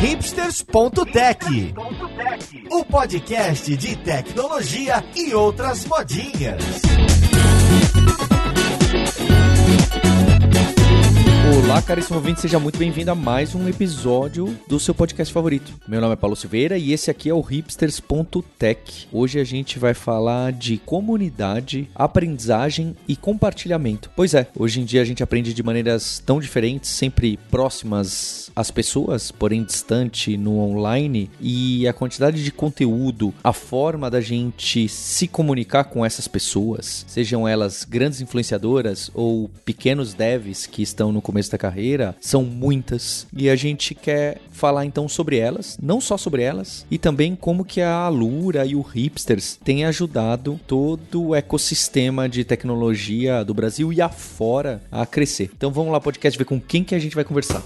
hipsters.tech, o podcast de tecnologia e outras modinhas. Olá, caríssimo ouvinte, seja muito bem-vindo a mais um episódio do seu podcast favorito. Meu nome é Paulo Silveira e esse aqui é o hipsters.tech. Hoje a gente vai falar de comunidade, aprendizagem e compartilhamento. Pois é, hoje em dia a gente aprende de maneiras tão diferentes, sempre próximas às pessoas, porém distante no online, e a quantidade de conteúdo, a forma da gente se comunicar com essas pessoas, sejam elas grandes influenciadoras ou pequenos devs que estão no começo começo da carreira são muitas e a gente quer falar então sobre elas, não só sobre elas, e também como que a Alura e o Hipsters têm ajudado todo o ecossistema de tecnologia do Brasil e afora a crescer. Então vamos lá podcast ver com quem que a gente vai conversar.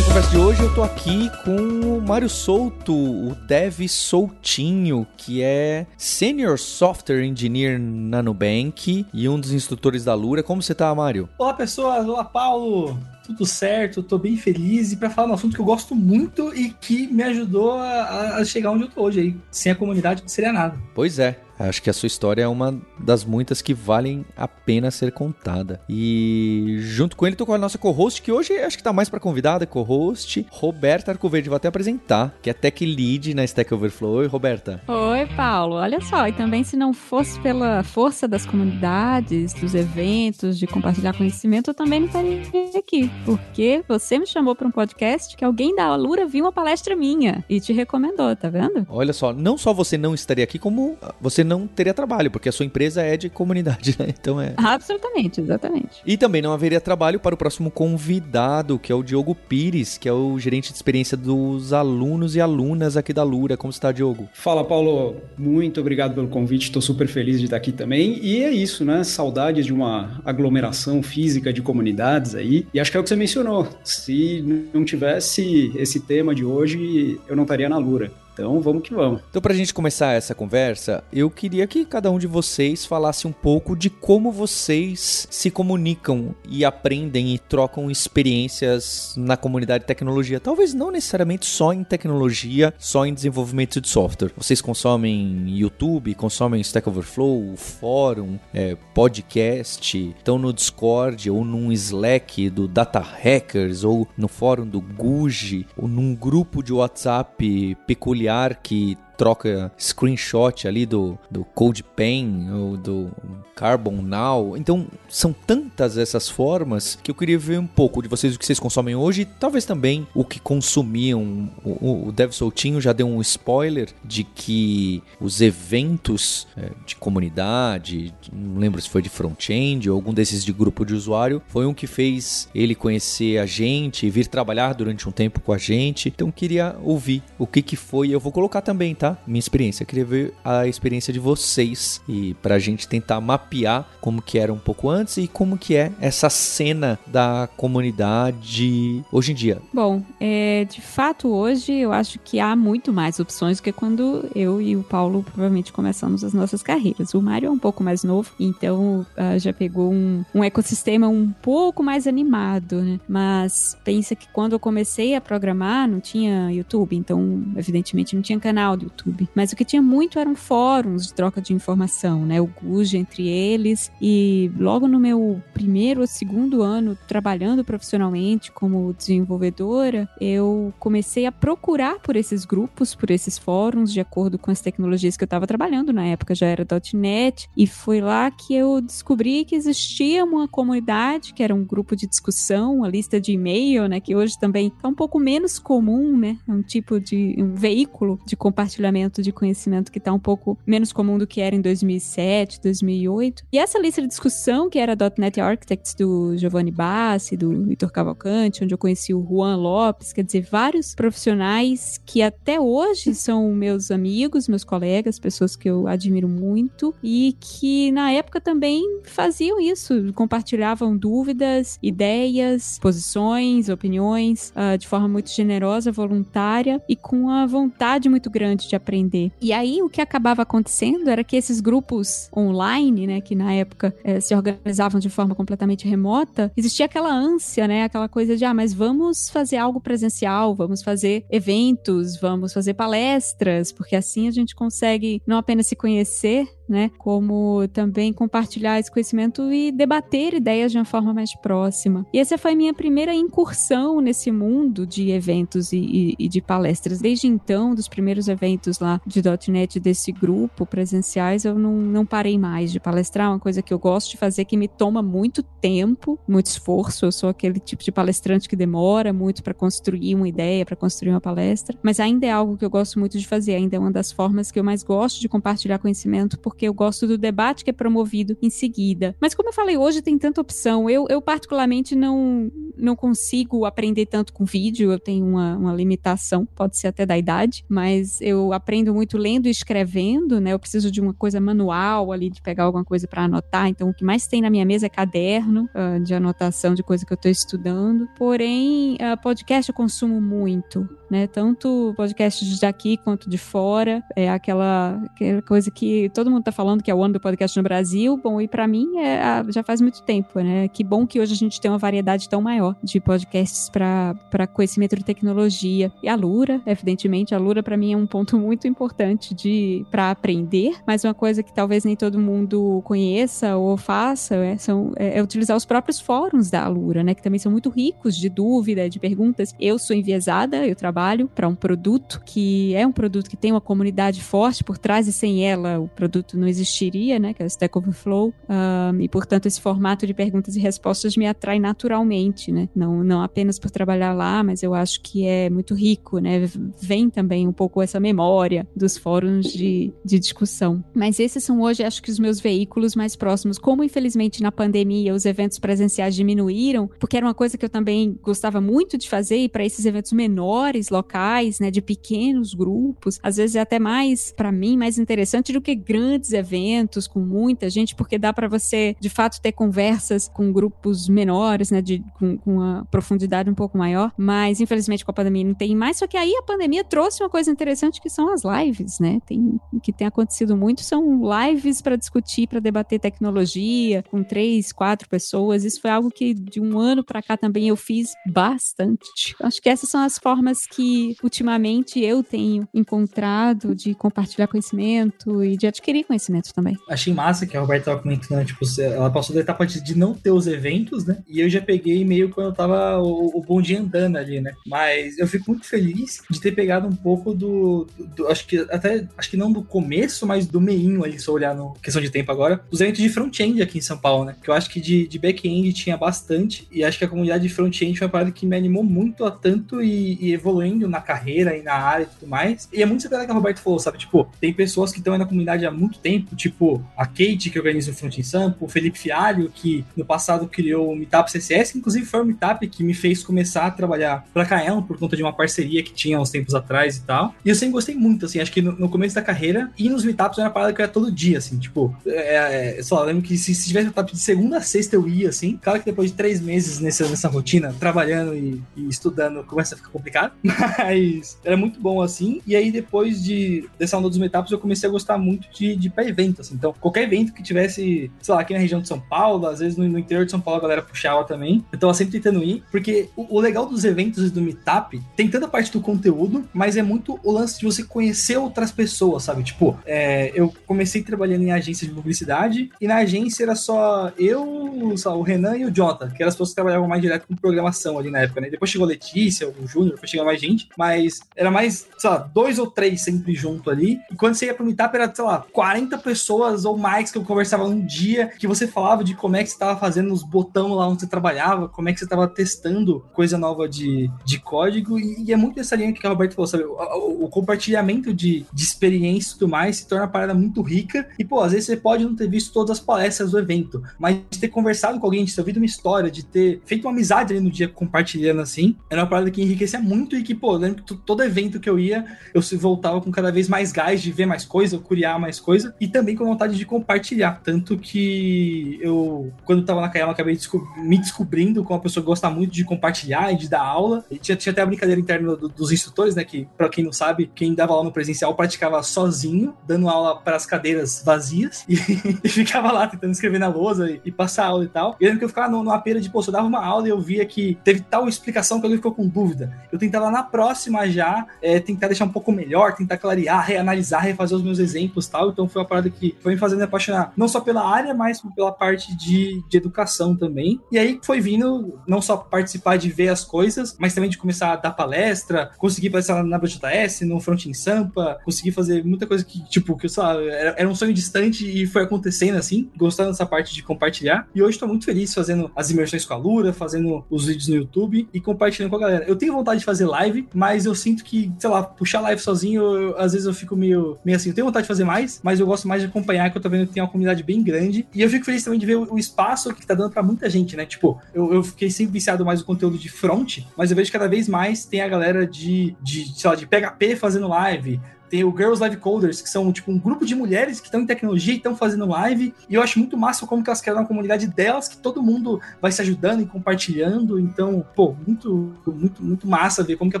Conversa de hoje eu tô aqui com o Mário Souto, o Dev Soutinho, que é Senior Software Engineer na Nubank e um dos instrutores da Lura. Como você tá, Mário? Olá, pessoas. Olá, Paulo tudo certo, tô bem feliz e para falar um assunto que eu gosto muito e que me ajudou a, a, chegar onde eu tô hoje aí. Sem a comunidade não seria nada. Pois é, Acho que a sua história é uma das muitas que valem a pena ser contada. E junto com ele tô com a nossa co-host, que hoje acho que tá mais para convidada, co-host, Roberta Arcoverde. Vou até apresentar, que é Tech Lead na Stack Overflow. Oi, Roberta. Oi, Paulo. Olha só, e também se não fosse pela força das comunidades, dos eventos, de compartilhar conhecimento, eu também não estaria aqui. Porque você me chamou para um podcast que alguém da Alura viu uma palestra minha e te recomendou, tá vendo? Olha só, não só você não estaria aqui, como você não não teria trabalho, porque a sua empresa é de comunidade, né? Então é. Absolutamente, exatamente. E também não haveria trabalho para o próximo convidado, que é o Diogo Pires, que é o gerente de experiência dos alunos e alunas aqui da Lura. Como está, Diogo? Fala, Paulo. Muito obrigado pelo convite. Estou super feliz de estar aqui também. E é isso, né? Saudades de uma aglomeração física de comunidades aí. E acho que é o que você mencionou. Se não tivesse esse tema de hoje, eu não estaria na Lura. Então vamos que vamos. Então, para a gente começar essa conversa, eu queria que cada um de vocês falasse um pouco de como vocês se comunicam e aprendem e trocam experiências na comunidade de tecnologia. Talvez não necessariamente só em tecnologia, só em desenvolvimento de software. Vocês consomem YouTube, consomem Stack Overflow, fórum, é, podcast, estão no Discord ou num Slack do Data Hackers ou no fórum do Guji ou num grupo de WhatsApp peculiar familiar que troca screenshot ali do, do CodePen ou do Carbon Now. Então, são tantas essas formas que eu queria ver um pouco de vocês, o que vocês consomem hoje e talvez também o que consumiam. O, o Dev Soltinho já deu um spoiler de que os eventos é, de comunidade, não lembro se foi de front-end ou algum desses de grupo de usuário, foi um que fez ele conhecer a gente e vir trabalhar durante um tempo com a gente. Então, queria ouvir o que, que foi. Eu vou colocar também, tá? Minha experiência. Eu queria ver a experiência de vocês e pra gente tentar mapear como que era um pouco antes e como que é essa cena da comunidade hoje em dia. Bom, é, de fato hoje eu acho que há muito mais opções do que quando eu e o Paulo provavelmente começamos as nossas carreiras. O Mário é um pouco mais novo, então uh, já pegou um, um ecossistema um pouco mais animado, né? Mas pensa que quando eu comecei a programar não tinha YouTube, então evidentemente não tinha canal do YouTube YouTube. Mas o que tinha muito eram fóruns de troca de informação, né? O Guj entre eles. E logo no meu primeiro ou segundo ano trabalhando profissionalmente como desenvolvedora, eu comecei a procurar por esses grupos, por esses fóruns, de acordo com as tecnologias que eu estava trabalhando. Na época já era .NET. E foi lá que eu descobri que existia uma comunidade, que era um grupo de discussão, uma lista de e-mail, né? Que hoje também está um pouco menos comum, né? É um tipo de um veículo de compartilhamento de conhecimento que está um pouco menos comum do que era em 2007, 2008. E essa lista de discussão, que era .NET Architects do Giovanni Bassi, do Vitor Cavalcante, onde eu conheci o Juan Lopes, quer dizer, vários profissionais que até hoje são meus amigos, meus colegas, pessoas que eu admiro muito e que na época também faziam isso, compartilhavam dúvidas, ideias, posições, opiniões, uh, de forma muito generosa, voluntária e com a vontade muito grande de aprender. E aí o que acabava acontecendo era que esses grupos online, né, que na época eh, se organizavam de forma completamente remota, existia aquela ânsia, né, aquela coisa de ah, mas vamos fazer algo presencial, vamos fazer eventos, vamos fazer palestras, porque assim a gente consegue não apenas se conhecer, né? Como também compartilhar esse conhecimento e debater ideias de uma forma mais próxima. E essa foi minha primeira incursão nesse mundo de eventos e, e, e de palestras. Desde então, dos primeiros eventos lá de .NET desse grupo presenciais, eu não, não parei mais de palestrar. Uma coisa que eu gosto de fazer que me toma muito tempo, muito esforço. Eu sou aquele tipo de palestrante que demora muito para construir uma ideia, para construir uma palestra. Mas ainda é algo que eu gosto muito de fazer. Ainda é uma das formas que eu mais gosto de compartilhar conhecimento, eu gosto do debate que é promovido em seguida. Mas como eu falei, hoje tem tanta opção. Eu, eu particularmente não, não consigo aprender tanto com vídeo, eu tenho uma, uma limitação, pode ser até da idade, mas eu aprendo muito lendo e escrevendo, né? Eu preciso de uma coisa manual ali, de pegar alguma coisa para anotar. Então, o que mais tem na minha mesa é caderno uh, de anotação de coisa que eu estou estudando. Porém, uh, podcast eu consumo muito, né? Tanto podcasts daqui quanto de fora. É aquela, aquela coisa que todo mundo tá falando que é o ano do podcast no Brasil. Bom, e para mim é, já faz muito tempo, né? Que bom que hoje a gente tem uma variedade tão maior de podcasts para conhecimento de tecnologia. E a Lura, evidentemente, a Lura para mim é um ponto muito importante de para aprender, mas uma coisa que talvez nem todo mundo conheça ou faça é, são, é, é utilizar os próprios fóruns da Alura, né? Que também são muito ricos de dúvida, de perguntas. Eu sou enviesada, eu trabalho para um produto que é um produto que tem uma comunidade forte por trás e sem ela o produto não existiria, né? Que é o Stack Overflow. Um, e, portanto, esse formato de perguntas e respostas me atrai naturalmente, né? Não, não apenas por trabalhar lá, mas eu acho que é muito rico, né? Vem também um pouco essa memória dos fóruns de, de discussão. Mas esses são hoje, acho que, os meus veículos mais próximos. Como, infelizmente, na pandemia os eventos presenciais diminuíram, porque era uma coisa que eu também gostava muito de fazer, e para esses eventos menores, locais, né? De pequenos grupos, às vezes é até mais, para mim, mais interessante do que grandes eventos com muita gente, porque dá para você, de fato, ter conversas com grupos menores, né? De, com, com uma profundidade um pouco maior. Mas, infelizmente, com a pandemia não tem mais. Só que aí a pandemia trouxe uma coisa interessante que são as lives, né? Tem, que tem acontecido muito são lives para discutir, para debater tecnologia, com três, quatro pessoas. Isso foi algo que de um ano para cá também eu fiz bastante. Acho que essas são as formas que ultimamente eu tenho encontrado de compartilhar conhecimento e de adquirir conhecimento também. Achei massa que a Roberta estava comentando, né? Tipo, ela passou da etapa de não ter os eventos, né? E eu já peguei meio quando eu tava o, o bonde andando ali, né? Mas eu fico muito feliz de ter pegado um pouco do, do, do, acho que até acho que não do começo, mas do meinho ali, se eu olhar no questão de tempo agora, os eventos de front-end aqui em São Paulo, né? Que eu acho que de, de back-end tinha bastante e acho que a comunidade de front-end foi uma parada que me animou muito a tanto e, e, evoluindo na carreira e na área e tudo mais. E é muito similar que a Roberto falou, sabe? Tipo, tem pessoas que estão na comunidade há muito tempo, tipo a Kate, que organiza o Front-end Sample, o Felipe Fialho, que no passado criou o Meetup CSS, que inclusive foi o Meetup que me fez começar a trabalhar pra Kaelon por conta de uma parceria que tinha uns tempos atrás e tal. E eu sempre gostei muito, assim, acho que no, no começo da carreira, e nos meetups era uma parada que eu ia todo dia, assim, tipo, é, é, eu lembro que se, se tivesse meetup de segunda a sexta eu ia, assim, claro que depois de três meses nessa, nessa rotina, trabalhando e, e estudando, começa a ficar complicado, mas era muito bom, assim, e aí depois de, dessa onda dos meetups eu comecei a gostar muito de, de pra evento, assim, então qualquer evento que tivesse, sei lá, aqui na região de São Paulo, às vezes no, no interior de São Paulo a galera puxava também, eu tava sempre tentando ir, porque o, o legal dos eventos do meetup tem tanta parte do conteúdo, mas é muito o lance de você conhecer outras pessoas, sabe? Tipo, é, eu comecei trabalhando em agência de publicidade e na agência era só eu, o Renan e o Jota, que eram as pessoas que trabalhavam mais direto com programação ali na época, né? Depois chegou a Letícia, o Júnior, foi chegar mais gente, mas era mais, sei lá, dois ou três sempre junto ali. E quando você ia pro meetup era, sei lá, 40 pessoas ou mais que eu conversava num dia, que você falava de como é que você tava fazendo os botões lá onde você trabalhava, como é que você tava testando coisa nova de, de código. E, e é muito essa linha que a Roberto falou, sabe? O, o, o compartilhamento de, de experiência e tudo mais se torna uma parada muito rica. E, pô, às vezes você pode não ter visto todas as palestras do evento, mas ter conversado com alguém, de ter ouvido uma história, de ter feito uma amizade ali no dia compartilhando assim, era uma parada que enriquecia muito e que, pô, lembro que todo evento que eu ia, eu se voltava com cada vez mais gás de ver mais coisa, curiar mais coisa e também com vontade de compartilhar. Tanto que eu, quando tava na Kaela, acabei descob me descobrindo com uma pessoa a gostar muito de compartilhar e de dar aula. E tinha, tinha até a brincadeira interna do, dos instrutores, né? Que, pra quem não sabe, quem dava aula no presencial praticava sozinho, dando aula para as cadeiras vazias e, e, ficava lá tentando escrever na lousa e, e, passar aula e tal. E lembro que eu ficava no apelo de, pô, eu dava uma aula e eu via que teve tal explicação que alguém ficou com dúvida. Eu tentava na próxima já é, tentar deixar um pouco melhor, tentar clarear, reanalisar, refazer os meus exemplos tal. Então foi uma parada que foi me fazendo me apaixonar não só pela área, mas pela parte de, de educação também. E aí foi vindo não só participar de ver as coisas, mas também de começar a dar palestra, conseguir palestrar na BJS, no Front em Sampa, conseguir fazer muita coisa que, tipo, que eu sei lá, era, era um sonho distante e foi acontecendo assim, gostando dessa parte de compartilhar. E hoje estou muito feliz fazendo as imersões com a Lura, fazendo os vídeos no YouTube e compartilhando com a galera. Eu tenho vontade de fazer live, mas eu sinto que, sei lá, puxar live sozinho, eu, às vezes eu fico meio, meio assim, eu tenho vontade de fazer mais, mas eu gosto mais de acompanhar, que eu tô vendo que tem uma comunidade bem grande. E eu fico feliz também de ver o, espaço que tá dando para muita gente, né? Tipo, eu, eu fiquei sempre viciado mais no conteúdo de front, mas eu vejo cada vez mais tem a galera de, de sei lá, de PHP fazendo live, tem o Girls Live Coders, que são tipo um grupo de mulheres que estão em tecnologia e estão fazendo live. E eu acho muito massa como que elas criaram uma comunidade delas, que todo mundo vai se ajudando e compartilhando. Então, pô, muito, muito, muito massa ver como que a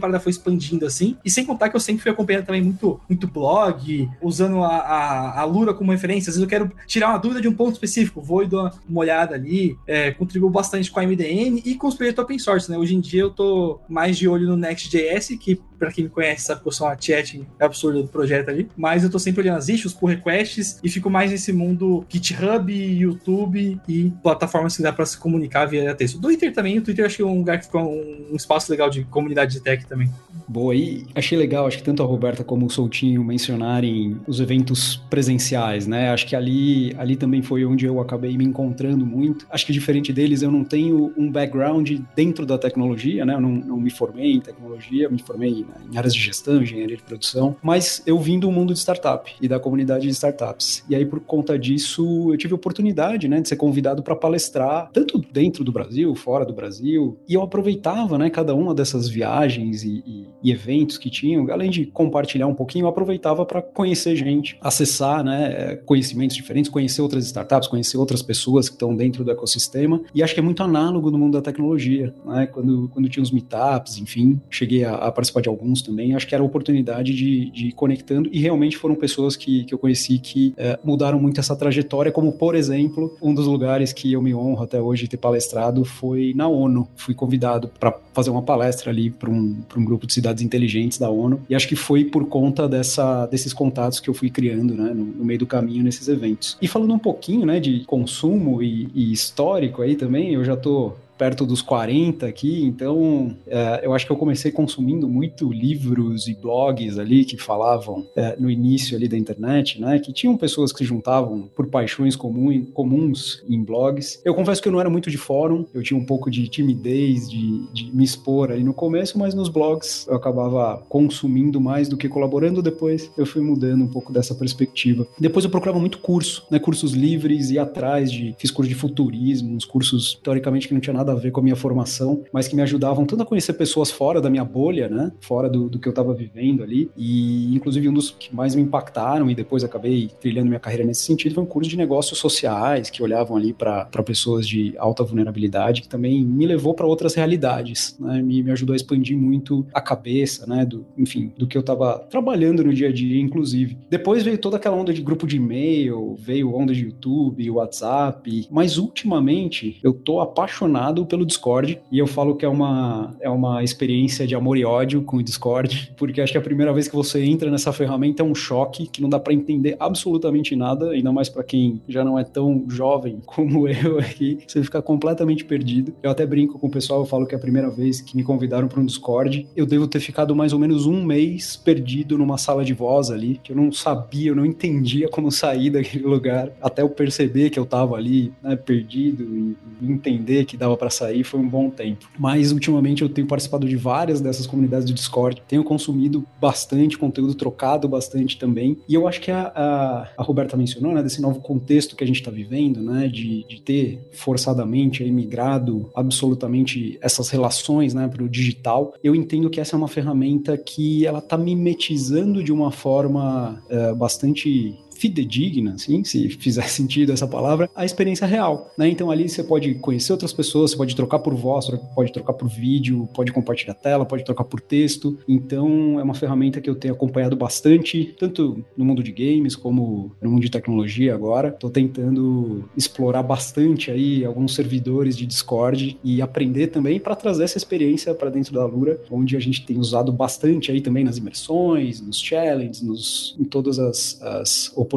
parada foi expandindo assim. E sem contar que eu sempre fui acompanhando também muito, muito blog, usando a, a, a Lura como referência. Às vezes eu quero tirar uma dúvida de um ponto específico, vou e dou uma olhada ali. É, contribuo bastante com a MDN e com os projetos open source, né? Hoje em dia eu tô mais de olho no Next.js, que para quem me conhece sabe que eu sou uma chat absurda do projeto ali, mas eu tô sempre olhando as issues, pull requests e fico mais nesse mundo GitHub, YouTube e plataformas que dá para se comunicar via texto. Twitter também, o Twitter acho que é um lugar que ficou um espaço legal de comunidade de tech também. Boa, e achei legal, acho que tanto a Roberta como o Soutinho mencionarem os eventos presenciais, né? Acho que ali, ali também foi onde eu acabei me encontrando muito. Acho que diferente deles, eu não tenho um background dentro da tecnologia, né? Eu não, não me formei em tecnologia, me formei né, em áreas de gestão, engenharia de produção, mas eu vim do mundo de startup e da comunidade de startups. E aí, por conta disso, eu tive a oportunidade, né, de ser convidado para palestrar, tanto dentro do Brasil, fora do Brasil, e eu aproveitava, né, cada uma dessas viagens e, e, e eventos que tinham, além de compartilhar um pouquinho, eu aproveitava para conhecer gente, acessar, né, conhecimentos diferentes, conhecer outras startups, conhecer outras pessoas que estão dentro do ecossistema, e acho que é muito análogo no mundo da tecnologia, né, quando, quando tinha os meetups, enfim, cheguei a, a participar de alguns também, acho que era a oportunidade de, de conectando e realmente foram pessoas que, que eu conheci que é, mudaram muito essa trajetória, como por exemplo, um dos lugares que eu me honro até hoje ter palestrado foi na ONU. Fui convidado para fazer uma palestra ali para um, um grupo de cidades inteligentes da ONU e acho que foi por conta dessa, desses contatos que eu fui criando né, no, no meio do caminho nesses eventos. E falando um pouquinho né, de consumo e, e histórico aí também, eu já tô perto dos 40 aqui, então é, eu acho que eu comecei consumindo muito livros e blogs ali que falavam é, no início ali da internet, né? Que tinham pessoas que se juntavam por paixões comum, comuns em blogs. Eu confesso que eu não era muito de fórum, eu tinha um pouco de timidez de, de me expor ali no começo, mas nos blogs eu acabava consumindo mais do que colaborando. Depois eu fui mudando um pouco dessa perspectiva. Depois eu procurava muito curso, né? Cursos livres e atrás de fiz curso de futurismo, uns cursos teoricamente que não tinha nada nada a ver com a minha formação, mas que me ajudavam tanto a conhecer pessoas fora da minha bolha, né? Fora do, do que eu estava vivendo ali. E, inclusive, um dos que mais me impactaram e depois acabei trilhando minha carreira nesse sentido foi um curso de negócios sociais que olhavam ali para pessoas de alta vulnerabilidade, que também me levou para outras realidades, né? Me, me ajudou a expandir muito a cabeça, né? Do, enfim, do que eu estava trabalhando no dia a dia, inclusive. Depois veio toda aquela onda de grupo de e-mail, veio onda de YouTube, WhatsApp, mas ultimamente eu tô apaixonado pelo Discord e eu falo que é uma, é uma experiência de amor e ódio com o Discord, porque acho que a primeira vez que você entra nessa ferramenta é um choque que não dá para entender absolutamente nada, ainda mais para quem já não é tão jovem como eu aqui, você fica completamente perdido. Eu até brinco com o pessoal, eu falo que é a primeira vez que me convidaram para um Discord, eu devo ter ficado mais ou menos um mês perdido numa sala de voz ali, que eu não sabia, eu não entendia como sair daquele lugar, até eu perceber que eu tava ali, né, perdido e entender que dava para sair foi um bom tempo. Mas ultimamente eu tenho participado de várias dessas comunidades do Discord, tenho consumido bastante conteúdo, trocado bastante também. E eu acho que a, a, a Roberta mencionou, né, desse novo contexto que a gente está vivendo, né, de, de ter forçadamente migrado absolutamente essas relações, né, para o digital. Eu entendo que essa é uma ferramenta que ela está mimetizando de uma forma é, bastante fidedigna, assim, se fizer sentido essa palavra, a experiência real, né? Então ali você pode conhecer outras pessoas, você pode trocar por voz, pode trocar por vídeo, pode compartilhar tela, pode trocar por texto. Então é uma ferramenta que eu tenho acompanhado bastante, tanto no mundo de games como no mundo de tecnologia agora. Estou tentando explorar bastante aí alguns servidores de Discord e aprender também para trazer essa experiência para dentro da Lura, onde a gente tem usado bastante aí também nas imersões, nos challenges, nos, em todas as, as oportunidades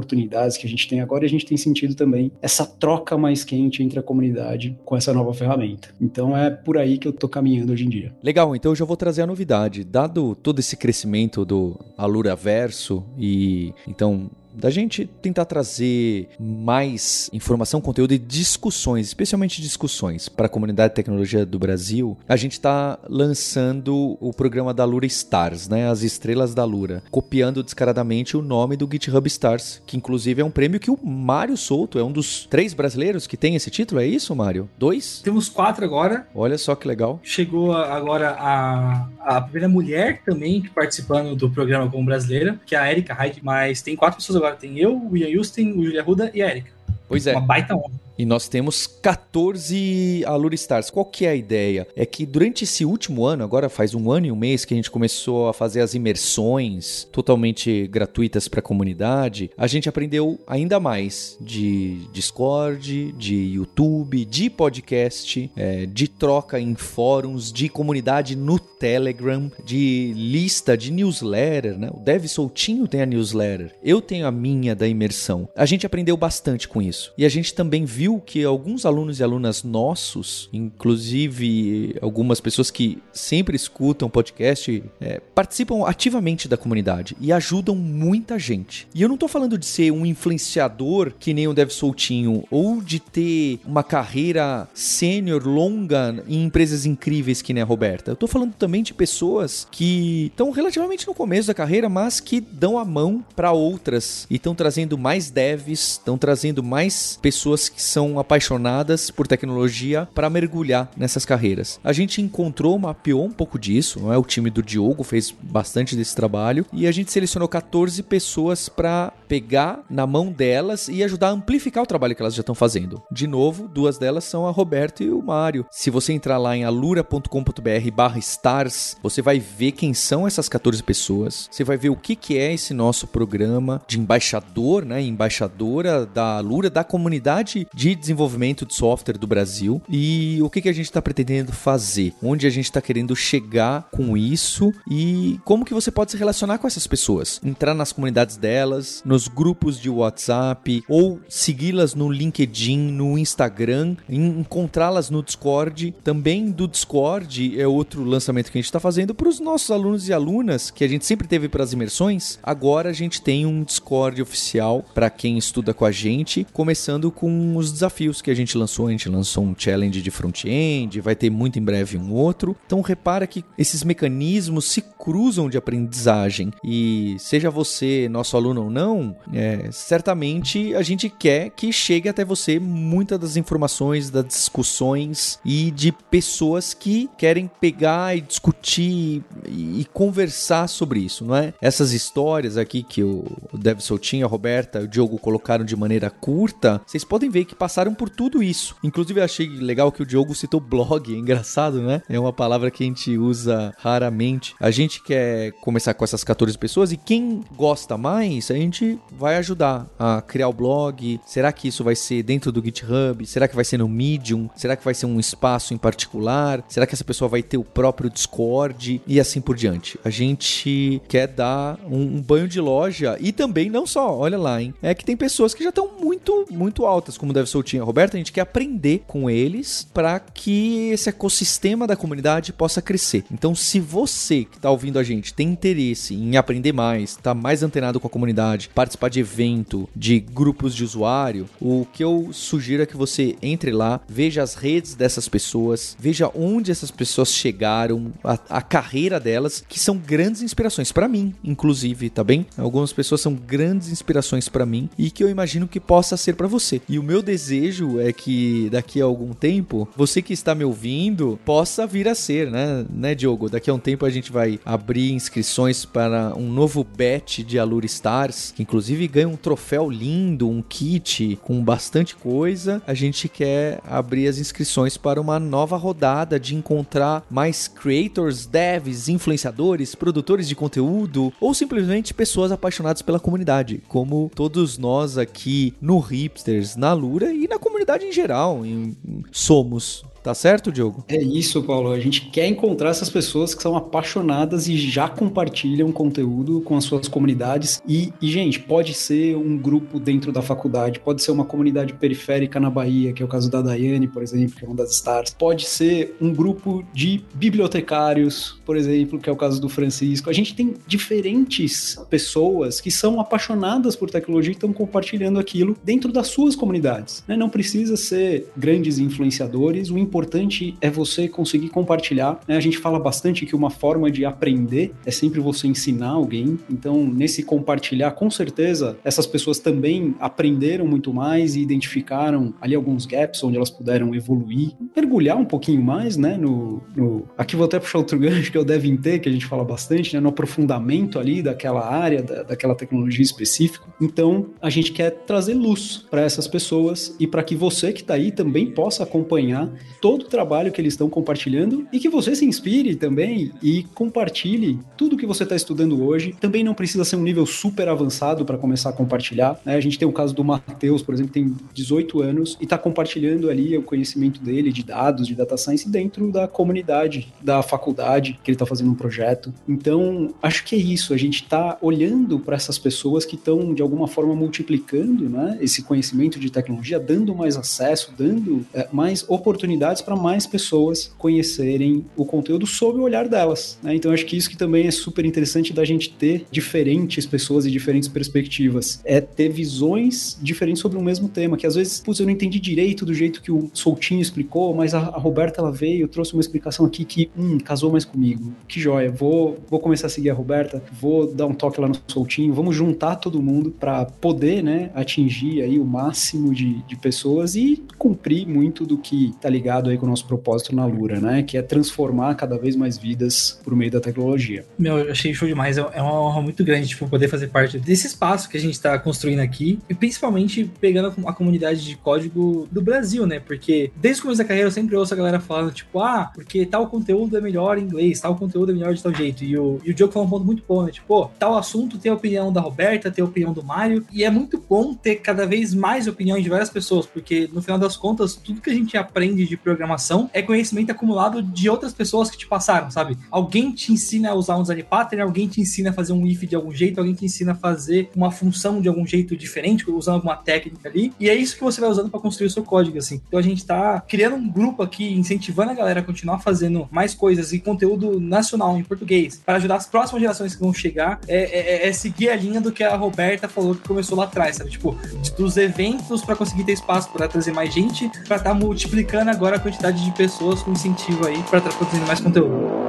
que a gente tem agora e a gente tem sentido também essa troca mais quente entre a comunidade com essa nova ferramenta. Então é por aí que eu tô caminhando hoje em dia. Legal, então eu já vou trazer a novidade. Dado todo esse crescimento do Alura Verso e então da gente tentar trazer mais informação, conteúdo e discussões, especialmente discussões para a comunidade de tecnologia do Brasil, a gente está lançando o programa da Lura Stars, né? As estrelas da Lura, copiando descaradamente o nome do GitHub Stars, que inclusive é um prêmio que o Mário Souto é um dos três brasileiros que tem esse título, é isso, Mário? Dois? Temos quatro agora. Olha só que legal. Chegou agora a, a primeira mulher também participando do programa como brasileira, que é a Erika Hyde, mas tem quatro pessoas agora. Tem eu, o William Houston, o Julia Ruda e a Erika. Pois é. Uma baita honra. E nós temos 14 Allure Stars. Qual que é a ideia? É que durante esse último ano, agora faz um ano e um mês que a gente começou a fazer as imersões totalmente gratuitas para a comunidade, a gente aprendeu ainda mais de Discord, de YouTube, de podcast, é, de troca em fóruns, de comunidade no Telegram, de lista de newsletter, né? O Dev Soltinho tem a newsletter, eu tenho a minha da imersão. A gente aprendeu bastante com isso. E a gente também viu viu que alguns alunos e alunas nossos, inclusive algumas pessoas que sempre escutam podcast, é, participam ativamente da comunidade e ajudam muita gente. E eu não estou falando de ser um influenciador que nem o Dev Soltinho ou de ter uma carreira sênior longa em empresas incríveis que nem a Roberta. Eu estou falando também de pessoas que estão relativamente no começo da carreira, mas que dão a mão para outras e estão trazendo mais devs, estão trazendo mais pessoas que são apaixonadas por tecnologia para mergulhar nessas carreiras. A gente encontrou, mapeou um pouco disso, não é? O time do Diogo fez bastante desse trabalho e a gente selecionou 14 pessoas para pegar na mão delas e ajudar a amplificar o trabalho que elas já estão fazendo. De novo, duas delas são a Roberta e o Mário. Se você entrar lá em alura.com.br/stars, você vai ver quem são essas 14 pessoas. Você vai ver o que que é esse nosso programa de embaixador, né, embaixadora da Alura da comunidade de de desenvolvimento de software do Brasil e o que, que a gente está pretendendo fazer, onde a gente está querendo chegar com isso e como que você pode se relacionar com essas pessoas, entrar nas comunidades delas, nos grupos de WhatsApp ou segui-las no LinkedIn, no Instagram, encontrá-las no Discord. Também do Discord é outro lançamento que a gente está fazendo para os nossos alunos e alunas que a gente sempre teve para as imersões. Agora a gente tem um Discord oficial para quem estuda com a gente, começando com os desafios que a gente lançou. A gente lançou um challenge de front-end, vai ter muito em breve um outro. Então repara que esses mecanismos se cruzam de aprendizagem e seja você nosso aluno ou não, é, certamente a gente quer que chegue até você muitas das informações, das discussões e de pessoas que querem pegar e discutir e, conversar sobre isso, não é? Essas histórias aqui que o, Dev Soutinho, a Roberta o Diogo colocaram de maneira curta, vocês podem ver que passaram por tudo isso. Inclusive, eu achei legal que o Diogo citou blog, é engraçado, né? É uma palavra que a gente usa raramente. A gente quer começar com essas 14 pessoas e quem gosta mais, a gente vai ajudar a criar o blog. Será que isso vai ser dentro do GitHub? Será que vai ser no Medium? Será que vai ser um espaço em particular? Será que essa pessoa vai ter o próprio Discord? E assim por diante. A gente quer dar um, um banho de loja e também, não só, olha lá, hein? É que tem pessoas que já estão muito, muito altas, como deve Soutinho e Roberto, a gente quer aprender com eles para que esse ecossistema da comunidade possa crescer. Então, se você que está ouvindo a gente tem interesse em aprender mais, está mais antenado com a comunidade, participar de evento, de grupos de usuário, o que eu sugiro é que você entre lá, veja as redes dessas pessoas, veja onde essas pessoas chegaram, a, a carreira delas, que são grandes inspirações para mim, inclusive, tá bem? Algumas pessoas são grandes inspirações para mim e que eu imagino que possa ser para você. E o meu desejo desejo é que daqui a algum tempo, você que está me ouvindo possa vir a ser, né, né, Diogo? Daqui a um tempo a gente vai abrir inscrições para um novo batch de Allure Stars, que inclusive ganha um troféu lindo, um kit com bastante coisa. A gente quer abrir as inscrições para uma nova rodada de encontrar mais creators, devs, influenciadores, produtores de conteúdo ou simplesmente pessoas apaixonadas pela comunidade, como todos nós aqui no Hipsters, na Lura e na comunidade em geral em, somos. Tá certo, Diogo? É isso, Paulo. A gente quer encontrar essas pessoas que são apaixonadas e já compartilham conteúdo com as suas comunidades. E, e, gente, pode ser um grupo dentro da faculdade, pode ser uma comunidade periférica na Bahia, que é o caso da Daiane, por exemplo, que é uma das stars. Pode ser um grupo de bibliotecários, por exemplo, que é o caso do Francisco. A gente tem diferentes pessoas que são apaixonadas por tecnologia e estão compartilhando aquilo dentro das suas comunidades. Né? Não precisa ser grandes influenciadores, importante é você conseguir compartilhar. Né? A gente fala bastante que uma forma de aprender é sempre você ensinar alguém. Então, nesse compartilhar, com certeza, essas pessoas também aprenderam muito mais e identificaram ali alguns gaps onde elas puderam evoluir, mergulhar um pouquinho mais, né? No, no... Aqui vou até puxar outro gancho que é o Devin T, que a gente fala bastante, né? No aprofundamento ali daquela área, da, daquela tecnologia específica. Então, a gente quer trazer luz para essas pessoas e para que você que está aí também possa acompanhar todo o trabalho que eles estão compartilhando e que você se inspire também e compartilhe tudo que você está estudando hoje. Também não precisa ser um nível super avançado para começar a compartilhar. Né? A gente tem o caso do Matheus, por exemplo, tem 18 anos e está compartilhando ali o conhecimento dele de dados, de data science dentro da comunidade da faculdade que ele está fazendo um projeto. Então, acho que é isso. A gente está olhando para essas pessoas que estão de alguma forma multiplicando, né, esse conhecimento de tecnologia, dando mais acesso, dando é, mais oportunidades oportunidades para mais pessoas conhecerem o conteúdo sob o olhar delas. Né? Então acho que isso que também é super interessante da gente ter diferentes pessoas e diferentes perspectivas. É ter visões diferentes sobre o mesmo tema, que às vezes, putz, eu não entendi direito do jeito que o Soltinho explicou, mas a, a Roberta ela veio, trouxe uma explicação aqui que, hum, casou mais comigo. Que joia, vou, vou começar a seguir a Roberta, vou dar um toque lá no Soltinho, vamos juntar todo mundo para poder, né, atingir aí o máximo de, de pessoas e cumprir muito do que tá ligado alinhado aí com o nosso propósito na Lura, né? Que é transformar cada vez mais vidas por meio da tecnologia. Meu, eu achei show demais. É, é uma honra muito grande, tipo, poder fazer parte desse espaço que a gente está construindo aqui e principalmente pegando a comunidade de código do Brasil, né? Porque desde o começo da carreira eu sempre ouço a galera falando, tipo, ah, porque tal conteúdo é melhor em inglês, tal conteúdo é melhor de tal jeito. E o, e o Diogo falou um ponto muito bom, né? Tipo, tal assunto tem a opinião da Roberta, tem a opinião do Mário, e é muito bom ter cada vez mais opiniões de várias pessoas, porque no final das contas, tudo que a gente aprende de programação é conhecimento acumulado de outras pessoas que te passaram, sabe? Alguém te ensina a usar um design pattern, alguém te ensina a fazer um if de algum jeito, alguém te ensina a fazer uma função de algum jeito diferente, usando alguma técnica ali, e é isso que você vai usando para construir o seu código, assim. Então a gente tá criando um grupo aqui, incentivando a galera a continuar fazendo mais coisas e conteúdo nacional em português, para ajudar as próximas gerações que vão chegar, é, é, é seguir a linha do que a Roberta falou que começou lá atrás, sabe? Tipo, dos eventos para conseguir ter espaço para trazer mais gente, para estar tá multiplicando agora a quantidade de pessoas com incentivo aí para estar tá produzindo mais conteúdo.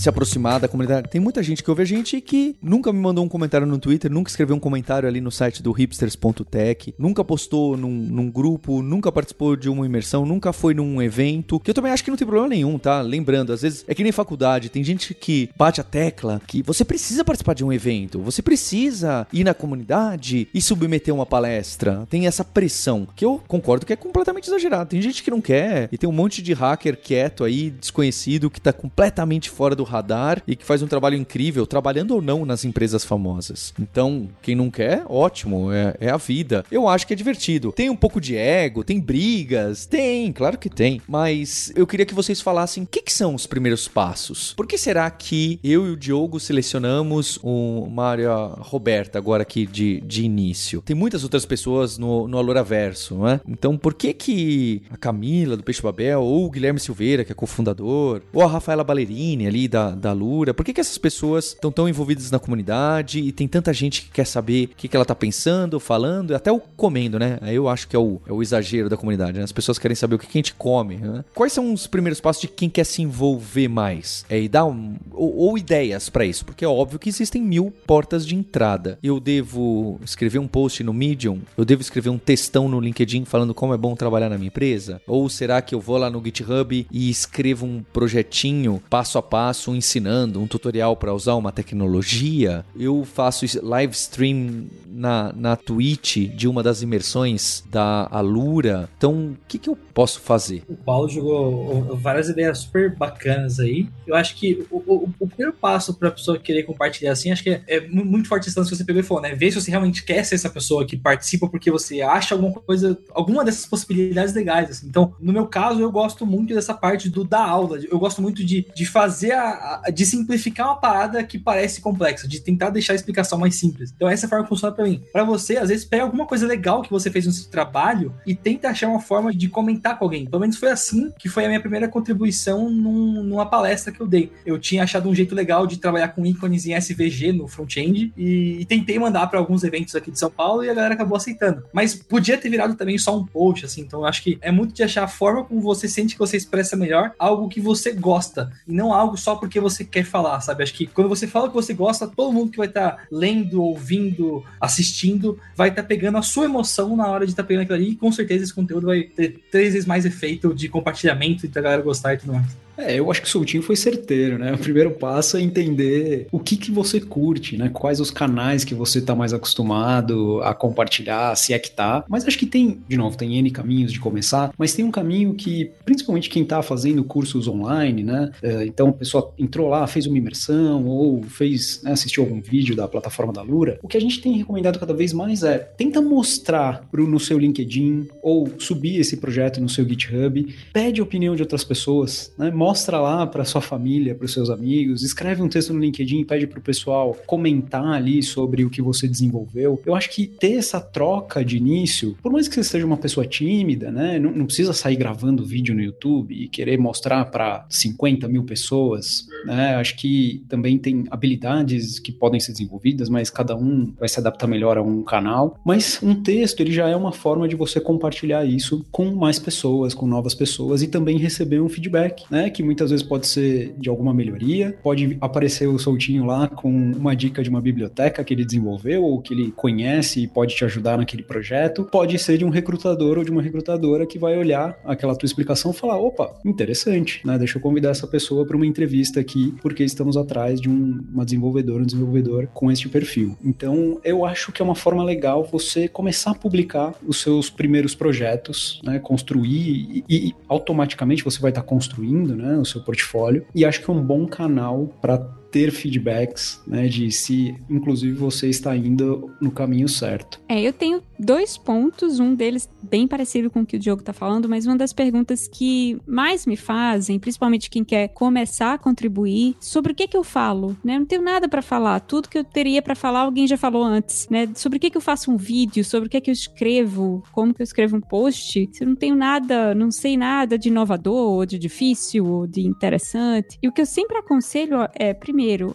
Se aproximar da comunidade, tem muita gente que ouve a gente que nunca me mandou um comentário no Twitter, nunca escreveu um comentário ali no site do hipsters.tech, nunca postou num, num, grupo, nunca participou de uma imersão, nunca foi num evento, que eu também acho que não tem problema nenhum, tá? Lembrando, às vezes é que nem faculdade, tem gente que bate a tecla que você precisa participar de um evento, você precisa ir na comunidade e submeter uma palestra. Tem essa pressão, que eu concordo que é completamente exagerado. Tem gente que não quer e tem um monte de hacker quieto aí, desconhecido, que tá completamente fora do radar e que faz um trabalho incrível, trabalhando ou não nas empresas famosas. Então, quem não quer, ótimo, é, é a vida. Eu acho que é divertido. Tem um pouco de ego, tem brigas, tem, claro que tem. Mas eu queria que vocês falassem o que, que são os primeiros passos. Por que será que eu e o Diogo selecionamos uma área Roberta agora aqui de, de início? Tem muitas outras pessoas no, no Aloraverso, não é? Então, por que que a Camila do Peixe Babel ou o Guilherme Silveira, que é cofundador, ou a Rafaela Baleri Wolverine ali, da, da Lura? Por que, que essas pessoas estão tão envolvidas na comunidade e tem tanta gente que quer saber o que, que ela tá pensando, falando, até o comendo, né? Aí eu acho que é o, é o exagero da comunidade, né? As pessoas querem saber o que, que a gente come, né? Quais são os primeiros passos de quem quer se envolver mais? É, e dar um, ou, ou ideias para isso, porque é óbvio que existem mil portas de entrada. Eu devo escrever um post no Medium? Eu devo escrever um textão no LinkedIn falando como é bom trabalhar na minha empresa? Ou será que eu vou lá no GitHub e escrevo um projetinho passo a passo ensinando um tutorial para usar uma tecnologia? Eu faço live stream na, na Twitch de uma das imersões da Alura. Então, o que, que eu posso fazer? O Paulo jogou várias ideias super bacanas aí. Eu acho que o, o, o primeiro passo para a pessoa querer compartilhar assim, acho que é, é muito forte lance que você pegou e falou, né? Ver se você realmente quer ser essa pessoa que participa porque você acha alguma coisa, alguma dessas possibilidades legais. Assim. Então, no meu caso, eu gosto muito dessa parte do da aula. Eu gosto muito de, de fazer a, a, de simplificar uma parada que parece complexa, de tentar deixar a explicação mais simples. Então, essa é forma funciona para mim. Para você, às vezes, pega alguma coisa legal que você fez no seu trabalho e tenta achar uma forma de comentar com alguém. Pelo menos foi assim que foi a minha primeira contribuição num, numa palestra que eu dei. Eu tinha achado um jeito legal de trabalhar com ícones em SVG no front-end e, e, tentei mandar para alguns eventos aqui de São Paulo e a galera acabou aceitando. Mas podia ter virado também só um post, assim. Então eu acho que é muito de achar a forma como você sente que você expressa melhor algo que você gosta e não algo só porque você quer falar, sabe? Acho que quando você fala que você gosta, todo mundo que vai estar tá lendo, ouvindo, assistindo, vai estar tá pegando a sua emoção na hora de estar tá pegando aquilo ali e com certeza esse conteúdo vai ter três vezes mais efeito de compartilhamento e da galera gostar e tudo mais. É, eu acho que o Soutinho foi certeiro, né? O primeiro passo é entender o que, que você curte, né? Quais os canais que você tá mais acostumado a compartilhar, se é que tá. Mas acho que tem, de novo, tem N caminhos de começar, mas tem um caminho que, principalmente quem tá fazendo cursos online, né? É, então a pessoa entrou lá, fez uma imersão ou fez, né, assistiu algum vídeo da plataforma da Lura. O que a gente tem recomendado cada vez mais é tenta mostrar pro, no seu LinkedIn ou subir esse projeto no seu GitHub, pede a opinião de outras pessoas, né? mostra lá para sua família, para seus amigos, escreve um texto no LinkedIn e pede para o pessoal comentar ali sobre o que você desenvolveu. Eu acho que ter essa troca de início, por mais que você seja uma pessoa tímida, né, não, não precisa sair gravando vídeo no YouTube e querer mostrar para 50 mil pessoas, né? Acho que também tem habilidades que podem ser desenvolvidas, mas cada um vai se adaptar melhor a um canal. Mas um texto ele já é uma forma de você compartilhar isso com mais pessoas, com novas pessoas e também receber um feedback, né? Que que muitas vezes pode ser de alguma melhoria, pode aparecer o Soltinho lá com uma dica de uma biblioteca que ele desenvolveu ou que ele conhece e pode te ajudar naquele projeto, pode ser de um recrutador ou de uma recrutadora que vai olhar aquela tua explicação e falar, opa, interessante, né? Deixa eu convidar essa pessoa para uma entrevista aqui, porque estamos atrás de um, uma desenvolvedora, um desenvolvedor com este perfil. Então, eu acho que é uma forma legal você começar a publicar os seus primeiros projetos, né? Construir e, e automaticamente você vai estar construindo, né? o seu portfólio. E acho que é um bom canal para ter feedbacks, né, de se inclusive você está indo no caminho certo. É, eu tenho dois pontos, um deles bem parecido com o que o Diogo está falando, mas uma das perguntas que mais me fazem, principalmente quem quer começar a contribuir, sobre o que que eu falo, né? Eu não tenho nada para falar, tudo que eu teria para falar alguém já falou antes, né? Sobre o que que eu faço um vídeo, sobre o que que eu escrevo, como que eu escrevo um post, se eu não tenho nada, não sei nada de inovador, ou de difícil, ou de interessante. E o que eu sempre aconselho é, primeiro primeiro,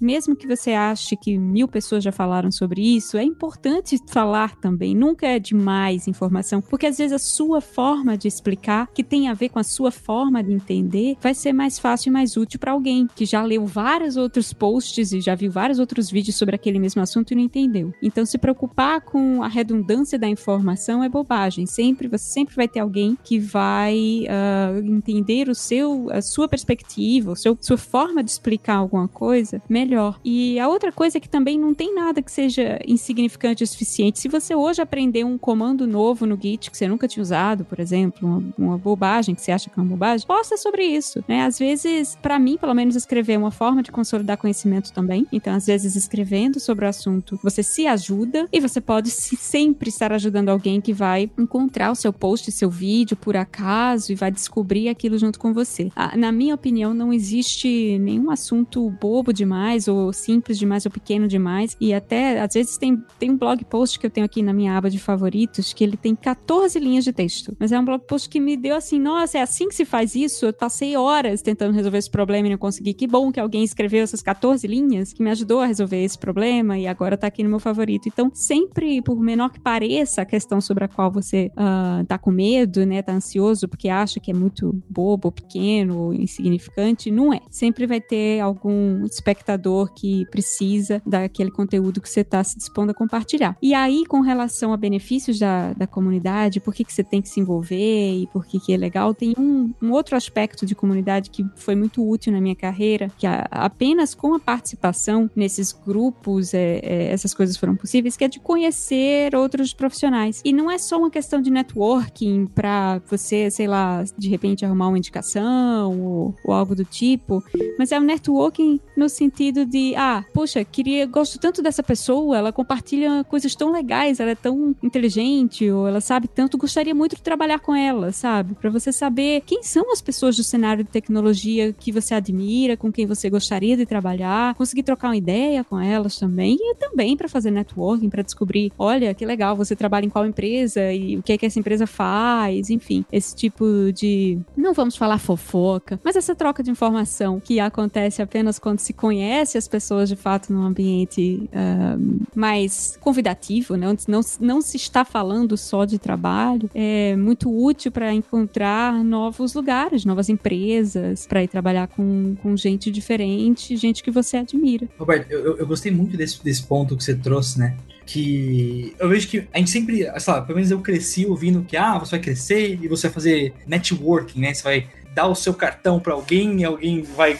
mesmo que você ache que mil pessoas já falaram sobre isso, é importante falar também. Nunca é demais informação, porque às vezes a sua forma de explicar, que tem a ver com a sua forma de entender, vai ser mais fácil e mais útil para alguém que já leu vários outros posts e já viu vários outros vídeos sobre aquele mesmo assunto e não entendeu. Então, se preocupar com a redundância da informação é bobagem. Sempre você sempre vai ter alguém que vai uh, entender o seu, a sua perspectiva, o seu, sua forma de explicar algo alguma coisa, melhor. E a outra coisa é que também não tem nada que seja insignificante o suficiente. Se você hoje aprender um comando novo no Git que você nunca tinha usado, por exemplo, uma, uma bobagem que você acha que é uma bobagem, posta sobre isso, né? Às vezes, para mim, pelo menos, escrever é uma forma de consolidar conhecimento também. Então, às vezes, escrevendo sobre o assunto, você se ajuda e você pode se, sempre estar ajudando alguém que vai encontrar o seu post, seu vídeo, por acaso, e vai descobrir aquilo junto com você. Ah, na minha opinião, não existe nenhum assunto bobo demais, ou simples demais, ou pequeno demais. E até, às vezes, tem, tem um blog post que eu tenho aqui na minha aba de favoritos, que ele tem 14 linhas de texto. Mas é um blog post que me deu assim, nossa, é assim que se faz isso? Eu passei horas tentando resolver esse problema e não consegui. Que bom que alguém escreveu essas 14 linhas, que me ajudou a resolver esse problema e agora tá aqui no meu favorito. Então, sempre, por menor que pareça a questão sobre a qual você uh, tá com medo, né, tá ansioso porque acha que é muito bobo, pequeno, insignificante, não é. Sempre vai ter algum espectador que precisa daquele conteúdo que você está se dispondo a compartilhar. E aí, com relação a benefícios da, da comunidade, por que, que você tem que se envolver e por que, que é legal, tem um, um outro aspecto de comunidade que foi muito útil na minha carreira, que a, apenas com a participação nesses grupos, é, é, essas coisas foram possíveis, que é de conhecer outros profissionais. E não é só uma questão de networking para você, sei lá, de repente arrumar uma indicação ou, ou algo do tipo, mas é um networking no sentido de, ah, poxa, queria, gosto tanto dessa pessoa, ela compartilha coisas tão legais, ela é tão inteligente, ou ela sabe tanto, gostaria muito de trabalhar com ela, sabe? Para você saber quem são as pessoas do cenário de tecnologia que você admira, com quem você gostaria de trabalhar, conseguir trocar uma ideia com elas também, e também para fazer networking, para descobrir, olha, que legal, você trabalha em qual empresa e o que é que essa empresa faz, enfim, esse tipo de, não vamos falar fofoca, mas essa troca de informação que acontece apenas quando se conhece as pessoas de fato num ambiente uh, mais convidativo, né? Onde não, não se está falando só de trabalho, é muito útil para encontrar novos lugares, novas empresas, para ir trabalhar com, com gente diferente, gente que você admira. Roberto, eu, eu gostei muito desse, desse ponto que você trouxe, né? que eu vejo que a gente sempre, sei lá, pelo menos eu cresci ouvindo que ah, você vai crescer e você vai fazer networking, né? Você vai dar o seu cartão para alguém e alguém vai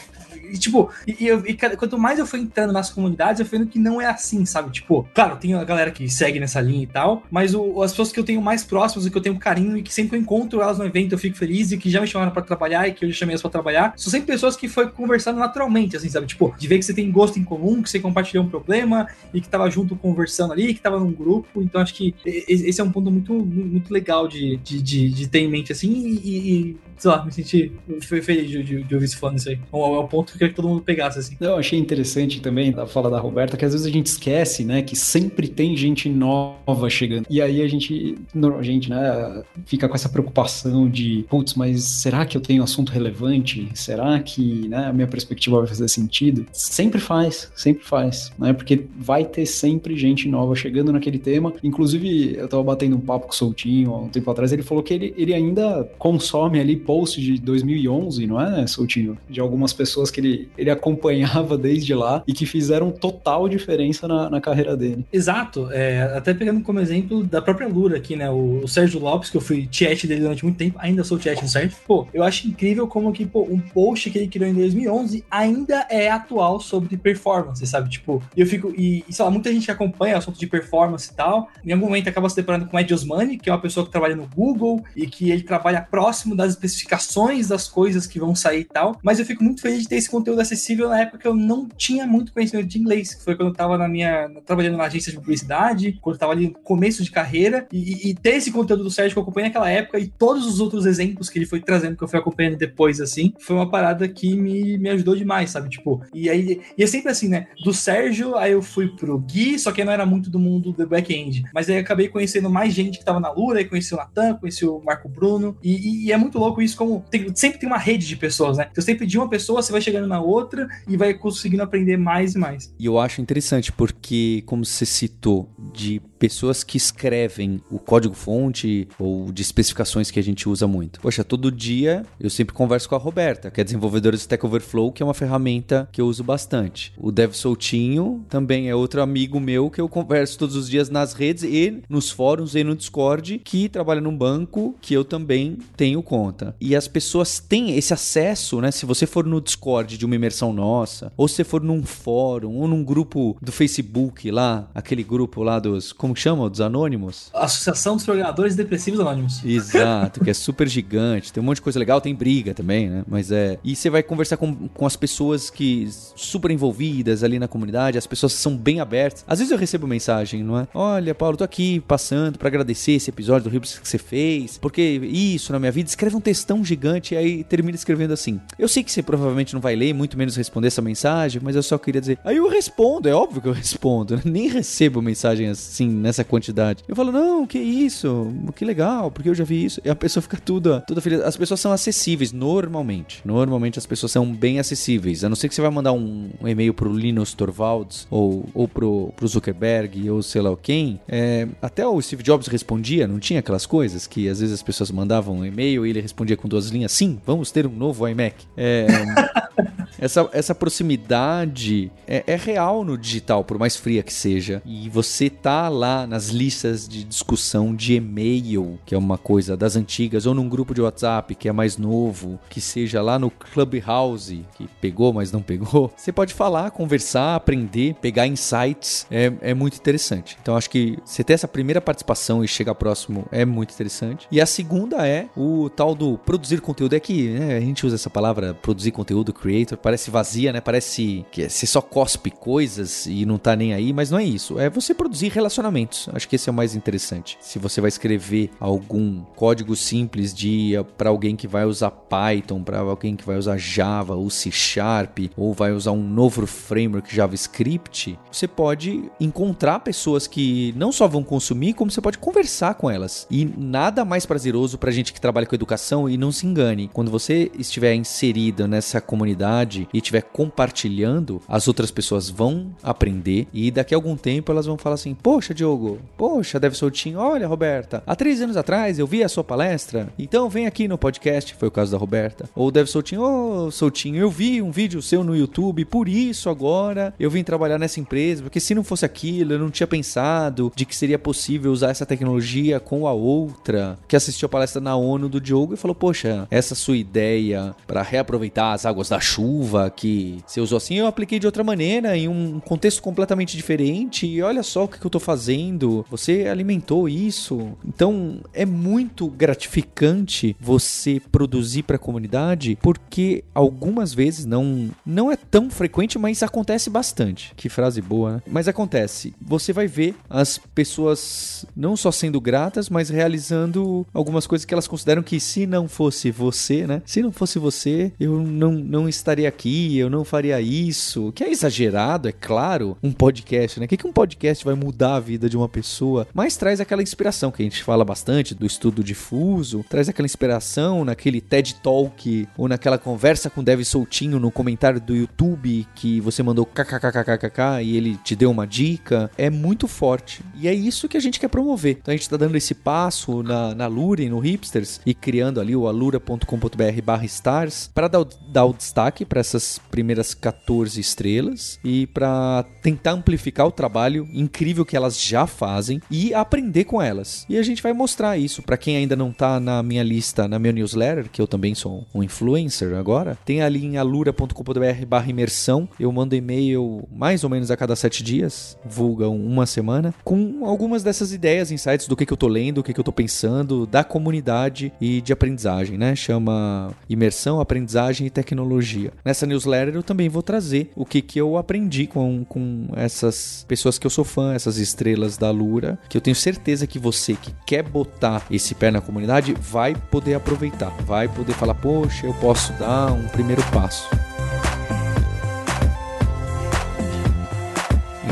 e, tipo, e, e, e, quanto mais eu fui entrando nas comunidades, eu fui vendo que não é assim, sabe? Tipo, claro, tem a galera que segue nessa linha e tal, mas o, as pessoas que eu tenho mais próximas e que eu tenho carinho e que sempre eu encontro elas no evento eu fico feliz e que já me chamaram para trabalhar e que eu já chamei elas pra trabalhar, são sempre pessoas que foi conversando naturalmente, assim, sabe? Tipo, de ver que você tem gosto em comum, que você compartilhou um problema e que tava junto conversando ali, que tava num grupo. Então acho que esse é um ponto muito, muito legal de, de, de, de ter em mente, assim, e, e sei lá, me senti feliz de, de, de ouvir você falando isso aí. É um ponto que eu queria que todo mundo pegasse, assim. Eu achei interessante também a fala da Roberta, que às vezes a gente esquece, né, que sempre tem gente nova chegando. E aí a gente, a gente, né, fica com essa preocupação de, putz, mas será que eu tenho assunto relevante? Será que, né, a minha perspectiva vai fazer sentido? Sempre faz, sempre faz, né, porque vai ter sempre gente nova chegando naquele tema. Inclusive, eu tava batendo um papo com o Soutinho há um tempo atrás, ele falou que ele, ele ainda consome ali post de 2011, não é, Soutinho? De algumas pessoas que ele, ele acompanhava desde lá e que fizeram total diferença na, na carreira dele. Exato. É, até pegando como exemplo da própria Lura aqui, né? O, o, Sérgio Lopes, que eu fui chat dele durante muito tempo, ainda sou chat no Sérgio. Pô, eu acho incrível como que, pô, um post que ele criou em 2011 ainda é atual sobre performance, sabe? Tipo, eu fico. E, e sei lá, muita gente que acompanha o assunto de performance e tal, em algum momento acaba se deparando com o Ed Osmani, que é uma pessoa que trabalha no Google e que ele trabalha próximo das especificações das coisas que vão sair e tal. Mas eu fico muito feliz de ter esse conteúdo acessível na época que eu não tinha muito conhecimento de inglês, que foi quando eu tava na minha. trabalhando na agência de publicidade, quando eu tava ali no começo de carreira, e, e, ter esse conteúdo do Sérgio que eu acompanhei naquela época e todos os outros exemplos que ele foi trazendo, que eu fui acompanhando depois, assim, foi uma parada que me, me ajudou demais, sabe? Tipo, e aí. E é sempre assim, né? Do Sérgio, aí eu fui pro Gui, só que não era muito do mundo do back-end. Mas aí acabei conhecendo mais gente que tava na Lura, aí conheci o Natan, conheci o Marco Bruno, e, e, e é muito louco isso como tem, sempre tem uma rede de pessoas, né? Então sempre de uma pessoa, você vai chegando na outra e vai conseguindo aprender mais e mais. E eu acho interessante porque, como você citou, de pessoas que escrevem o código-fonte ou de especificações que a gente usa muito. Poxa, todo dia eu sempre converso com a Roberta, que é desenvolvedora do Stack Overflow, que é uma ferramenta que eu uso bastante. O Dev Soltinho também é outro amigo meu que eu converso todos os dias nas redes e nos fóruns e no Discord, que trabalha num banco que eu também tenho conta. E as pessoas têm esse acesso, né? Se você for no Discord de uma imersão nossa, ou se for num fórum, ou num grupo do Facebook lá, aquele grupo lá dos como que chama? Dos anônimos? Associação dos Programadores Depressivos Anônimos. Exato, que é super gigante. Tem um monte de coisa legal, tem briga também, né? Mas é. E você vai conversar com, com as pessoas que super envolvidas ali na comunidade, as pessoas são bem abertas. Às vezes eu recebo mensagem, não é? Olha, Paulo, tô aqui passando para agradecer esse episódio do Ribs que você fez, porque isso na minha vida, escreve um textão gigante e aí termina escrevendo assim. Eu sei que você provavelmente não vai ler, muito menos responder essa mensagem, mas eu só queria dizer. Aí eu respondo, é óbvio que eu respondo, né? nem recebo mensagem assim nessa quantidade. Eu falo, não, que isso, que legal, porque eu já vi isso. E a pessoa fica toda, toda feliz. As pessoas são acessíveis normalmente. Normalmente as pessoas são bem acessíveis. A não ser que você vai mandar um, um e-mail pro Linus Torvalds ou, ou pro, pro Zuckerberg ou sei lá quem. É, até o Steve Jobs respondia, não tinha aquelas coisas que às vezes as pessoas mandavam um e-mail e ele respondia com duas linhas. Sim, vamos ter um novo iMac. É, essa, essa proximidade é, é, real no digital, por mais fria que seja. E você tá lá nas listas de discussão de e-mail, que é uma coisa das antigas, ou num grupo de WhatsApp, que é mais novo, que seja lá no Clubhouse, que pegou, mas não pegou. Você pode falar, conversar, aprender, pegar insights. É, é muito interessante. Então acho que você ter essa primeira participação e chegar próximo é muito interessante. E a segunda é o tal do produzir conteúdo. É que né, a gente usa essa palavra produzir conteúdo, creator, parece vazia, né? Parece que você só cospe coisas e não tá nem aí, mas não é isso. É você produzir relacionamentos. Acho que esse é o mais interessante. Se você vai escrever algum código simples de para alguém que vai usar Python, para alguém que vai usar Java ou C Sharp, ou vai usar um novo framework JavaScript, você pode encontrar pessoas que não só vão consumir, como você pode conversar com elas. E nada mais prazeroso pra gente que trabalha com educação e não se engane, quando você estiver inserido nessa comunidade e estiver compartilhando, as outras pessoas vão aprender e daqui a algum tempo elas vão falar assim: Poxa, Diogo, poxa, Deve Soltinho, olha, Roberta, há três anos atrás eu vi a sua palestra, então vem aqui no podcast, foi o caso da Roberta. Ou Deve Soltinho, ô oh, Soltinho, eu vi um vídeo seu no YouTube, por isso agora eu vim trabalhar nessa empresa, porque se não fosse aquilo, eu não tinha pensado de que seria possível usar essa tecnologia com a outra, que assistiu a palestra na ONU do Diogo e falou: Poxa, essa sua ideia para reaproveitar as águas da chuva que você usou assim, eu apliquei de outra maneira, em um contexto completamente diferente, e olha só o que, eu tô fazendo, você alimentou isso. Então é muito gratificante você produzir para a comunidade, porque algumas vezes não, não é tão frequente, mas acontece bastante. Que frase boa, né? Mas acontece. Você vai ver as pessoas não só sendo gratas, mas realizando algumas coisas que elas consideram que se não fosse você, né? Se não fosse você, eu não, não estaria aqui, eu não faria isso. Que é exagerado, é claro, um podcast, né? O que, que um podcast vai mudar a vida de uma pessoa? Mas traz aquela inspiração que a gente fala bastante do estudo difuso, traz aquela inspiração naquele TED Talk ou naquela conversa com o Dev Soltinho no comentário do YouTube que você mandou kkkkkk e ele te deu uma dica. É muito forte. E é isso que a gente quer promover. Então a gente está dando esse passo na, na Lure, no Hipsters e criando ali o alura.com.br barra stars para dar, dar o destaque para essas primeiras 14 estrelas e para tentar amplificar o trabalho incrível que elas já fazem e aprender com elas. E a gente vai mostrar isso para quem ainda não tá na minha lista, na minha newsletter, que eu também sou um influencer agora. Tem ali em alura.com.br barra imersão. Eu mando e-mail mais ou menos a cada sete dias, vulga uma semana, com algumas dessas ideias, insights do que, que eu tô lendo, o que, que eu tô pensando, da comunidade e de aprendizagem, né? Chama Imersão, Aprendizagem e Tecnologia. Nessa newsletter eu também vou trazer o que, que eu aprendi com, com essas pessoas que eu sou fã, essas estrelas da Lura, que eu tenho certeza que você que quer botar esse pé na comunidade vai poder aproveitar, vai poder falar, poxa, eu posso dar um primeiro passo.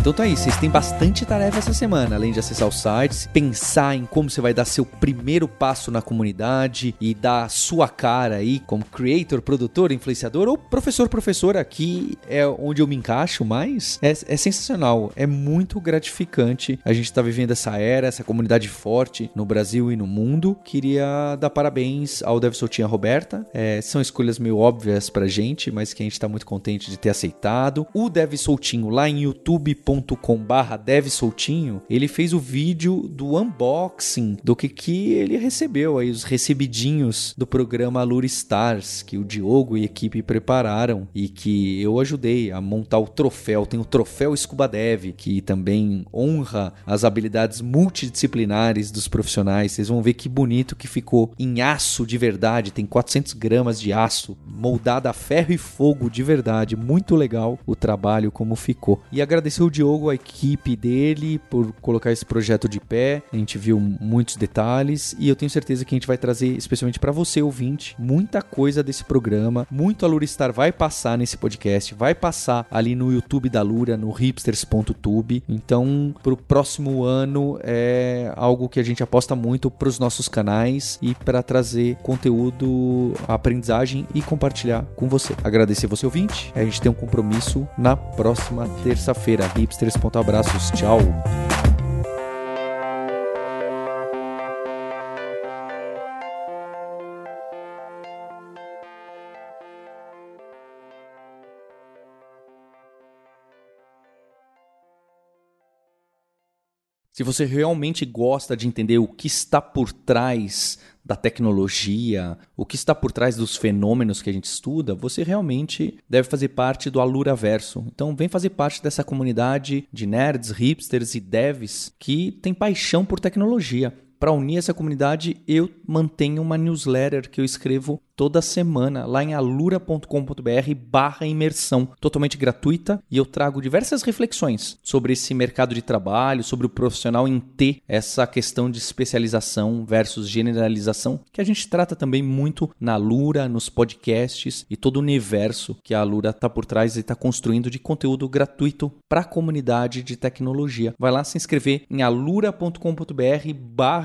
Então tá aí, vocês têm bastante tarefa essa semana, além de acessar os sites, pensar em como você vai dar seu primeiro passo na comunidade e dar sua cara aí como creator, produtor, influenciador ou professor, professora, aqui é onde eu me encaixo mais. É, é sensacional, é muito gratificante a gente tá vivendo essa era, essa comunidade forte no Brasil e no mundo. Queria dar parabéns ao Dev Soltinha Roberta, é, são escolhas meio óbvias pra gente, mas que a gente tá muito contente de ter aceitado. O Dev Soltinho lá em youtube.com youtube.com/barra devsoltinho, ele fez o vídeo do unboxing do que, que ele recebeu aí, os recebidinhos do programa Lure Stars, que o Diogo e a equipe prepararam e que eu ajudei a montar o troféu. Tem o troféu Scuba Dev, que também honra as habilidades multidisciplinares dos profissionais. Vocês vão ver que bonito que ficou em aço de verdade, tem 400 gramas de aço, moldada a ferro e fogo de verdade. Muito legal o trabalho como ficou. E agradecer o Diogo, a equipe dele, por colocar esse projeto de pé. A gente viu muitos detalhes e eu tenho certeza que a gente vai trazer, especialmente para você, ouvinte, muita coisa desse programa. Muito a vai passar nesse podcast, vai passar ali no YouTube da Lura, no hipsters.tube. Então, pro próximo ano é algo que a gente aposta muito para os nossos canais e para trazer conteúdo, aprendizagem e compartilhar com você. Agradecer você ouvinte. A gente tem um compromisso na próxima terça-feira. Hipsters.abraços. Tchau. Se você realmente gosta de entender o que está por trás da tecnologia, o que está por trás dos fenômenos que a gente estuda, você realmente deve fazer parte do Alura Verso. Então, vem fazer parte dessa comunidade de nerds, hipsters e devs que tem paixão por tecnologia. Para unir essa comunidade, eu mantenho uma newsletter que eu escrevo toda semana lá em alura.com.br barra imersão, totalmente gratuita, e eu trago diversas reflexões sobre esse mercado de trabalho, sobre o profissional em ter essa questão de especialização versus generalização, que a gente trata também muito na Alura, nos podcasts e todo o universo que a Alura está por trás e está construindo de conteúdo gratuito para a comunidade de tecnologia. Vai lá se inscrever em alura.com.br barra